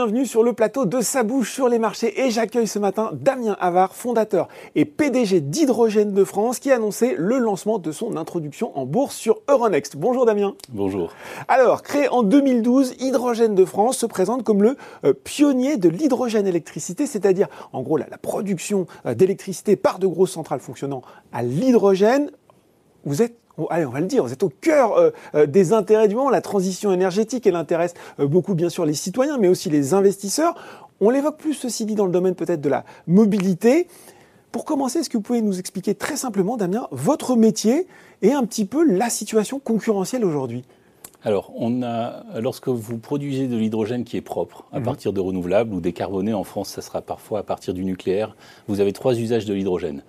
Bienvenue sur le plateau de Sa bouche sur les marchés et j'accueille ce matin Damien Havard, fondateur et PDG d'Hydrogène de France qui a annoncé le lancement de son introduction en bourse sur Euronext. Bonjour Damien. Bonjour. Alors, créé en 2012, Hydrogène de France se présente comme le euh, pionnier de l'hydrogène électricité, c'est-à-dire en gros la, production euh, d'électricité par de grosses centrales fonctionnant à l'hydrogène. Vous êtes allez, on va le dire, vous êtes au cœur euh, euh, des intérêts du moment. La transition énergétique, elle intéresse euh, beaucoup, bien sûr, les citoyens, mais aussi les investisseurs. On l'évoque plus, ceci dit, dans le domaine peut-être de la mobilité. Pour commencer, est-ce que vous pouvez nous expliquer très simplement, Damien, votre métier et un petit peu la situation concurrentielle aujourd'hui? Alors, on a, lorsque vous produisez de l'hydrogène qui est propre, à mhm. partir de renouvelables ou décarboné, en France, ça sera parfois à partir du nucléaire, vous avez trois usages de l'hydrogène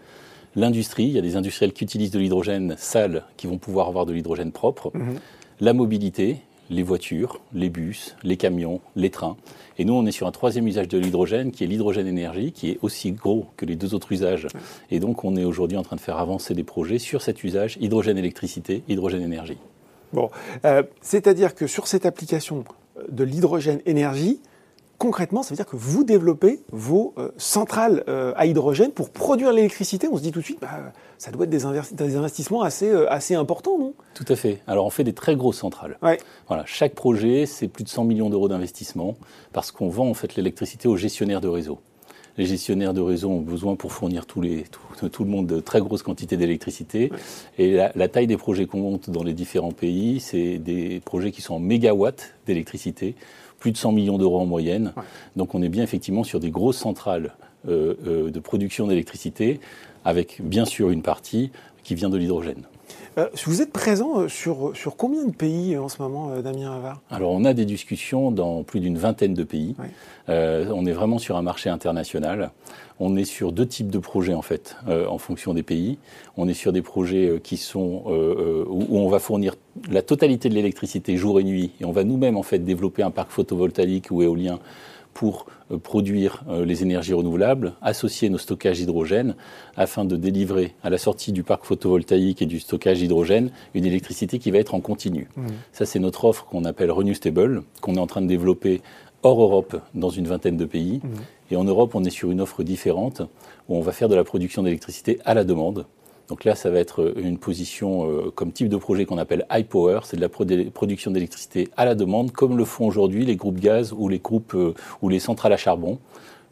l'industrie, il y a des industriels qui utilisent de l'hydrogène sale qui vont pouvoir avoir de l'hydrogène propre, mhm. la mobilité, les voitures, les bus, les camions, les trains. Et nous, on est sur un troisième usage de l'hydrogène qui est l'hydrogène énergie, qui est aussi gros que les deux autres usages. Et donc, on est aujourd'hui en train de faire avancer des projets sur cet usage hydrogène électricité, hydrogène énergie. Bon, euh, c'est-à-dire que sur cette application de l'hydrogène énergie, concrètement, ça veut dire que vous développez vos euh, centrales euh, à hydrogène pour produire l'électricité. On se dit tout de suite, bah, ça doit être des, investissements assez, euh, assez importants, non? Tout à fait. Alors on fait des très grosses centrales. Voilà, chaque projet, c'est plus de 100 millions d'euros d'investissement parce qu'on vend en fait l'électricité aux gestionnaires de réseau. Les gestionnaires de réseau ont besoin pour fournir tout, les, tout, le monde de très grosses quantités d'électricité. Et la, la, taille des projets qu'on monte dans les différents pays, c'est des projets qui sont en mégawatts d'électricité plus de 100 millions d'euros en moyenne. Donc on est bien effectivement sur des grosses centrales euh, euh, de production d'électricité, avec bien sûr une partie qui vient de l'hydrogène. Euh, vous êtes présent sur, sur combien de pays en ce moment, Damien Havard? Alors, on a des discussions dans plus d'une vingtaine de pays. on est vraiment sur un marché international. On est sur deux types de projets, en fait, en fonction des pays. On est sur des projets qui sont, où, on va fournir la totalité de l'électricité jour et nuit. Et on va nous-mêmes, en fait, développer un parc photovoltaïque ou éolien pour euh, produire euh, les énergies renouvelables, associer nos stockages d'hydrogène afin de délivrer à la sortie du parc photovoltaïque et du stockage d'hydrogène une électricité qui va être en continu. Mmh. Ça, c'est notre offre qu'on appelle Renew Stable, qu'on est en train de développer hors Europe dans une vingtaine de pays. Mmh. Et en Europe, on est sur une offre différente où on va faire de la production d'électricité à la demande. Donc là, ça va être euh, une position euh, comme type de projet qu'on appelle high power, c'est de la production d'électricité à la demande, comme le font aujourd'hui les groupes gaz ou les groupes euh, ou les centrales à charbon.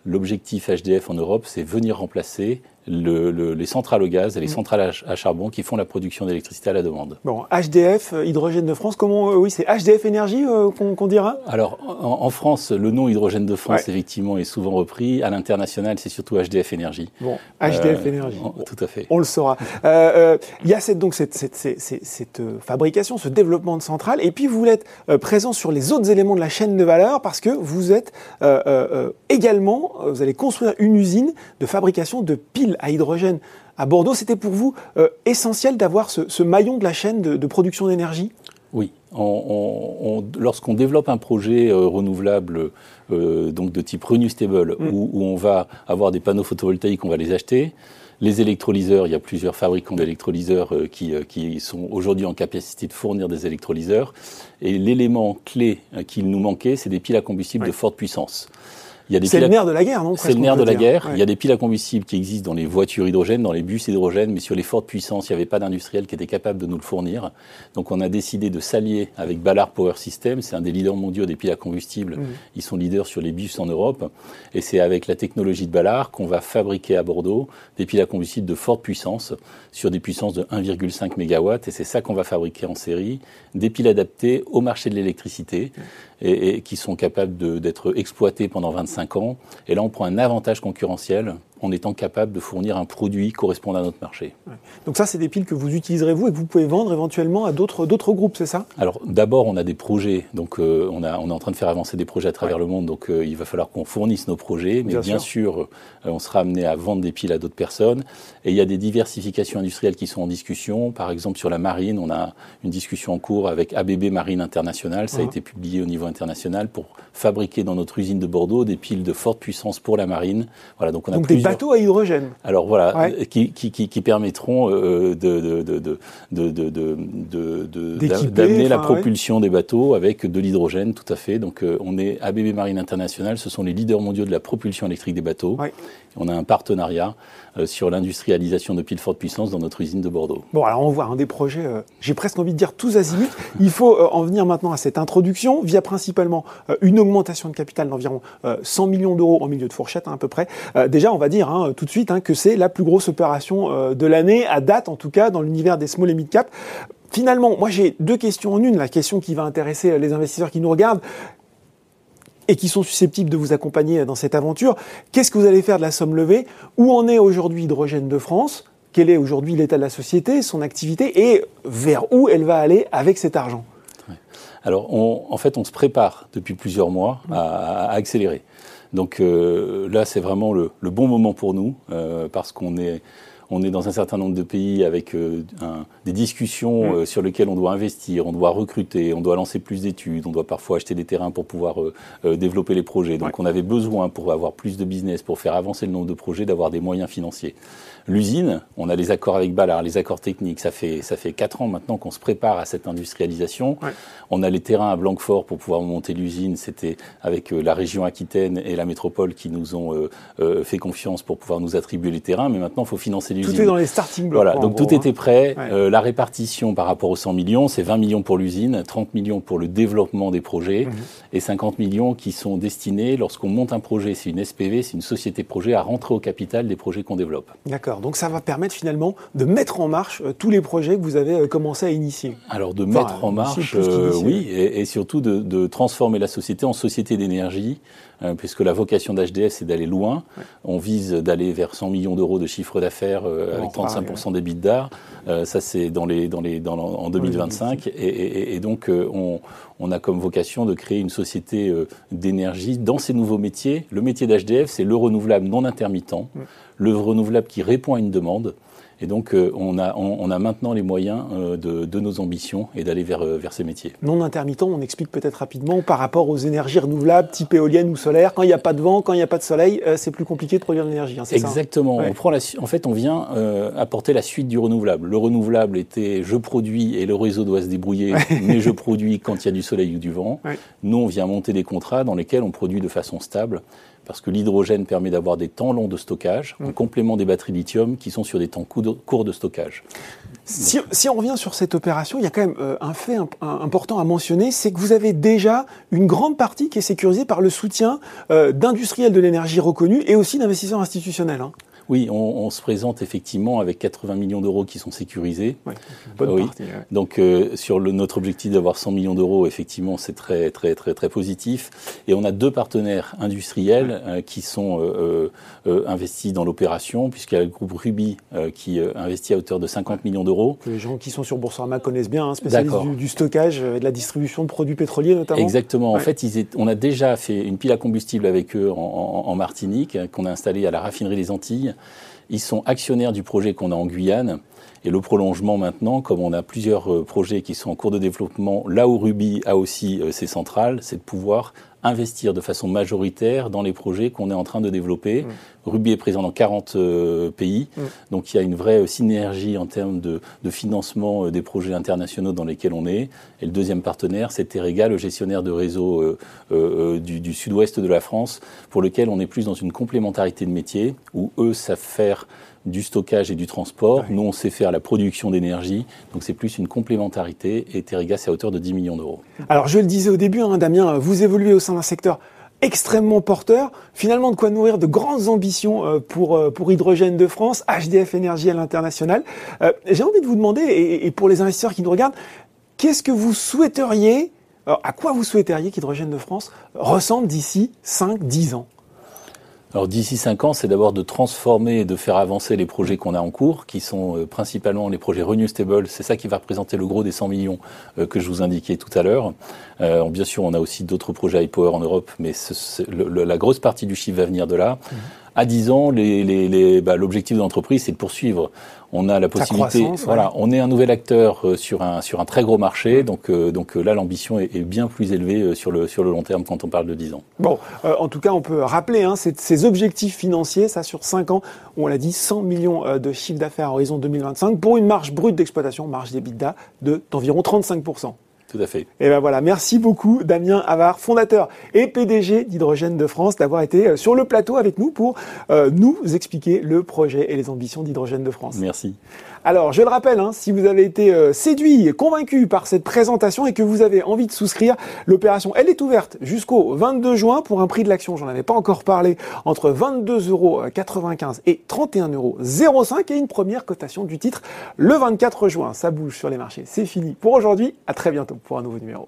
L'objectif HDF en Europe, c'est venir remplacer les centrales au gaz et les mm. centrales à, charbon qui font la production d'électricité à la demande. Bon, HDF, euh, Hydrogène de France, comment, euh, oui, c'est HDF Énergie euh, qu'on dira? Alors, en, France, le nom Hydrogène de France, effectivement, est souvent repris. À l'international, c'est surtout HDF Énergie. Bon, HDF Énergie. tout à fait. On le saura. Il y a cette, donc cette, cette, cette, fabrication, ce développement de centrales, et puis vous êtes présent sur les autres éléments de la chaîne de valeur parce que vous êtes également, vous allez construire une usine de fabrication de piles à hydrogène à Bordeaux. C'était pour vous euh, essentiel d'avoir ce, maillon de la chaîne de, production d'énergie? Oui. Lorsqu'on développe un projet euh, renouvelable euh, donc de type renewable, mm. où, on va avoir des panneaux photovoltaïques, on va les acheter. Les électrolyseurs, il y a plusieurs fabricants d'électrolyseurs qui, qui, sont aujourd'hui en capacité de fournir des électrolyseurs. Et l'élément clé qu'il nous manquait, c'est des piles à combustible de forte puissance. C'est le nerf de la guerre, non C'est le nerf de la guerre. Il y a des piles à combustible qui existent dans les voitures hydrogènes, dans les bus hydrogènes, mais sur les fortes puissances, il n'y avait pas d'industriel qui était capable de nous le fournir. Donc on a décidé de s'allier avec Ballard Power System. C'est un des leaders mondiaux des piles à combustible. Mmh. Ils sont leaders sur les bus en Europe. Et c'est avec la technologie de Ballard qu'on va fabriquer à Bordeaux des piles à combustible de forte puissance sur des puissances de 1,5 MW. Et c'est ça qu'on va fabriquer en série. Des piles adaptées au marché de l'électricité et, et, qui sont capables d'être exploitées pendant 25 Et là, on prend un avantage concurrentiel en étant capable de fournir un produit correspondant à notre marché. Donc ça, c'est des piles que vous utiliserez vous et que vous pouvez vendre éventuellement à d'autres groupes, c'est ça? Alors d'abord, on a des projets, donc euh, on, a, on est en train de faire avancer des projets à travers le monde, donc euh, il va falloir qu'on fournisse nos projets, mais bien, sûr, euh, on sera amené à vendre des piles à d'autres personnes. Et il y a des diversifications industrielles qui sont en discussion. Par exemple, sur la marine, on a une discussion en cours avec ABB Marine International, ça a uh-huh. été publié au niveau international pour fabriquer dans notre usine de Bordeaux des piles de forte puissance pour la marine. Voilà, donc on a plusieurs bateaux à hydrogène. Alors voilà, qui, qui, qui, permettront euh, de, d'amener la propulsion des bateaux avec de l'hydrogène, tout à fait. Donc euh, on est ABB Marine International, ce sont les leaders mondiaux de la propulsion électrique des bateaux. On a un partenariat sur l'industrialisation de piles forte puissance dans notre usine de Bordeaux. Bon, alors on voit un des projets, j'ai presque envie de dire tous azimuts. Il faut en venir maintenant à cette introduction via principalement une augmentation de capital d'environ 100 millions d'euros en milieu de fourchette hein, à peu près. déjà, on va dire hein, tout de suite hein, que c'est la plus grosse opération de l'année, à date en tout cas, dans l'univers des small et mid cap. Finalement, moi j'ai deux questions en une. La question qui va intéresser les investisseurs qui nous regardent et qui sont susceptibles de vous accompagner dans cette aventure. Qu'est-ce que vous allez faire de la somme levée? Où en est aujourd'hui Hydrogène de France? Quel est aujourd'hui l'état de la société, son activité? Et vers où elle va aller avec cet argent? Alors, en fait, on se prépare depuis plusieurs mois à, accélérer. Donc euh, là, c'est vraiment le, bon moment pour nous euh, parce qu'on est on est dans un certain nombre de pays avec euh, des discussions mm. euh, sur lesquelles on doit investir, on doit recruter, on doit lancer plus d'études, on doit parfois acheter des terrains pour pouvoir euh, développer les projets. Donc on avait besoin, pour avoir plus de business, pour faire avancer le nombre de projets, d'avoir des moyens financiers. L'usine, on a les accords avec Ballard, les accords techniques. Ça fait ça fait quatre ans maintenant qu'on se prépare à cette industrialisation. On a les terrains à Blanquefort pour pouvoir monter l'usine. C'était avec la région Aquitaine et la métropole qui nous ont fait confiance pour pouvoir nous attribuer les terrains. Mais maintenant, il faut financer tout est dans les starting blocks. Voilà, donc tout était hein. prêt. Euh, la répartition par rapport aux 100 millions, c'est 20 millions pour l'usine, 30 millions pour le développement des projets mhm. et 50 millions qui sont destinés, lorsqu'on monte un projet, c'est une SPV, c'est une société projet, à rentrer au capital des projets qu'on développe. D'accord, donc ça va permettre finalement de mettre en marche euh, tous les projets que vous avez euh, commencé à initier. Alors de mettre en marche, oui, et, et surtout de, de transformer la société en société d'énergie euh, puisque la vocation d'HDF, c'est d'aller loin. On vise d'aller vers 100 millions d'euros de chiffre d'affaires euh, avec 35% des bits d'art. Euh, ça, c'est dans les, dans les, dans, en 2025. Et, et, et, donc, on, on, a comme vocation de créer une société d'énergie dans ces nouveaux métiers. Le métier d'HDF, c'est le renouvelable non intermittent, le renouvelable qui répond à une demande. Et donc, euh, on, a, on, a maintenant les moyens euh, de, de, nos ambitions et d'aller vers, euh, vers ces métiers. Non intermittent, on explique peut-être rapidement par rapport aux énergies renouvelables, type éolienne ou solaire. Quand il n'y a pas de vent, quand il n'y a pas de soleil, c'est plus compliqué de produire de l'énergie. Hein, Exactement. on prend la, en fait, on vient apporter la suite du renouvelable. Le renouvelable était je produis et le réseau doit se débrouiller, mais je produis quand il y a du soleil ou du vent. Nous, on vient monter des contrats dans lesquels on produit de façon stable parce que l'hydrogène permet d'avoir des temps longs de stockage, en mm. complément des batteries lithium qui sont sur des temps courts de stockage. Si, on revient sur cette opération, il y a quand même euh, un fait important à mentionner, c'est que vous avez déjà une grande partie qui est sécurisée par le soutien euh, d'industriels de l'énergie reconnus et aussi d'investisseurs institutionnels. Hein. Oui, on, se présente effectivement avec 80 millions d'euros qui sont sécurisés. bonne Donc euh, sur le, notre objectif d'avoir 100 millions d'euros, effectivement, c'est très très très très positif. Et on a deux partenaires industriels euh, qui sont euh, investis dans l'opération, puisqu'il y a le groupe Ruby qui investit à hauteur de 50 millions d'euros. Les gens qui sont sur Boursorama connaissent bien, hein, spécialistes du, stockage et de la distribution de produits pétroliers notamment. Exactement. En fait, ils on a déjà fait une pile à combustible avec eux en, en Martinique, qu'on a installée à la raffinerie des Antilles. Ils sont actionnaires du projet qu'on a en Guyane. Et le prolongement maintenant, comme on a plusieurs euh, projets qui sont en cours de développement, là où Ruby a aussi euh, ses centrales, c'est de pouvoir investir de façon majoritaire dans les projets qu'on est en train de développer. Mmh. Ruby est présent dans 40 euh, pays, mmh. donc il y a une vraie synergie en termes de, financement des projets internationaux dans lesquels on est. Et le deuxième partenaire, c'est Terega, le gestionnaire de réseau du, du sud-ouest de la France, pour lequel on est plus dans une complémentarité de métiers, où eux savent faire du stockage et du transport. Nous, on sait faire la production d'énergie. Donc, c'est plus une complémentarité. Et Terega, c'est à hauteur de 10 millions d'euros. Alors, je le disais au début, hein, Damien, vous évoluez au sein d'un secteur extrêmement porteur, finalement de quoi nourrir de grandes ambitions euh, pour, euh, pour Hydrogène de France, HDF Énergie à l'international. Euh, j'ai envie de vous demander, et, pour les investisseurs qui nous regardent, qu'est-ce que vous souhaiteriez, à quoi vous souhaiteriez qu'Hydrogène de France ressemble d'ici 5-10 ans? Alors d'ici cinq ans, c'est d'abord de transformer et de faire avancer les projets qu'on a en cours, qui sont euh, principalement les projets Renew Stable. C'est ça qui va représenter le gros des 100 millions euh, que je vous indiquais tout à l'heure. Euh, bien sûr, on a aussi d'autres projets iPower en Europe, mais la grosse partie du chiffre va venir de là. Mmh. À 10 ans, bah, l'objectif de l'entreprise, c'est de poursuivre. On a la possibilité, voilà, on est un nouvel acteur euh, sur un sur un très gros marché, donc euh, donc euh, là l'ambition est, bien plus élevée sur le sur le long terme quand on parle de 10 ans. Bon, en tout cas, on peut rappeler hein, ces objectifs financiers, ça sur 5 ans, on l'a dit, 100 millions de chiffre d'affaires à horizon 2025 pour une marge brute d'exploitation, marge d'EBITDA de d'environ 35 tout à fait. Et ben voilà, merci beaucoup Damien Havard, fondateur et PDG d'Hydrogène de France, d'avoir été euh, sur le plateau avec nous pour euh, nous expliquer le projet et les ambitions d'Hydrogène de France. Merci. Alors, je le rappelle, hein, si vous avez été euh, séduit convaincu par cette présentation et que vous avez envie de souscrire, l'opération, elle est ouverte jusqu'au 22 juin pour un prix de l'action, j'en avais pas encore parlé, entre 22,95 euros et 31,05 euros et une première cotation du titre le 24 juin. Ça bouge sur les marchés. C'est fini pour aujourd'hui. À très bientôt pour un nouveau numéro.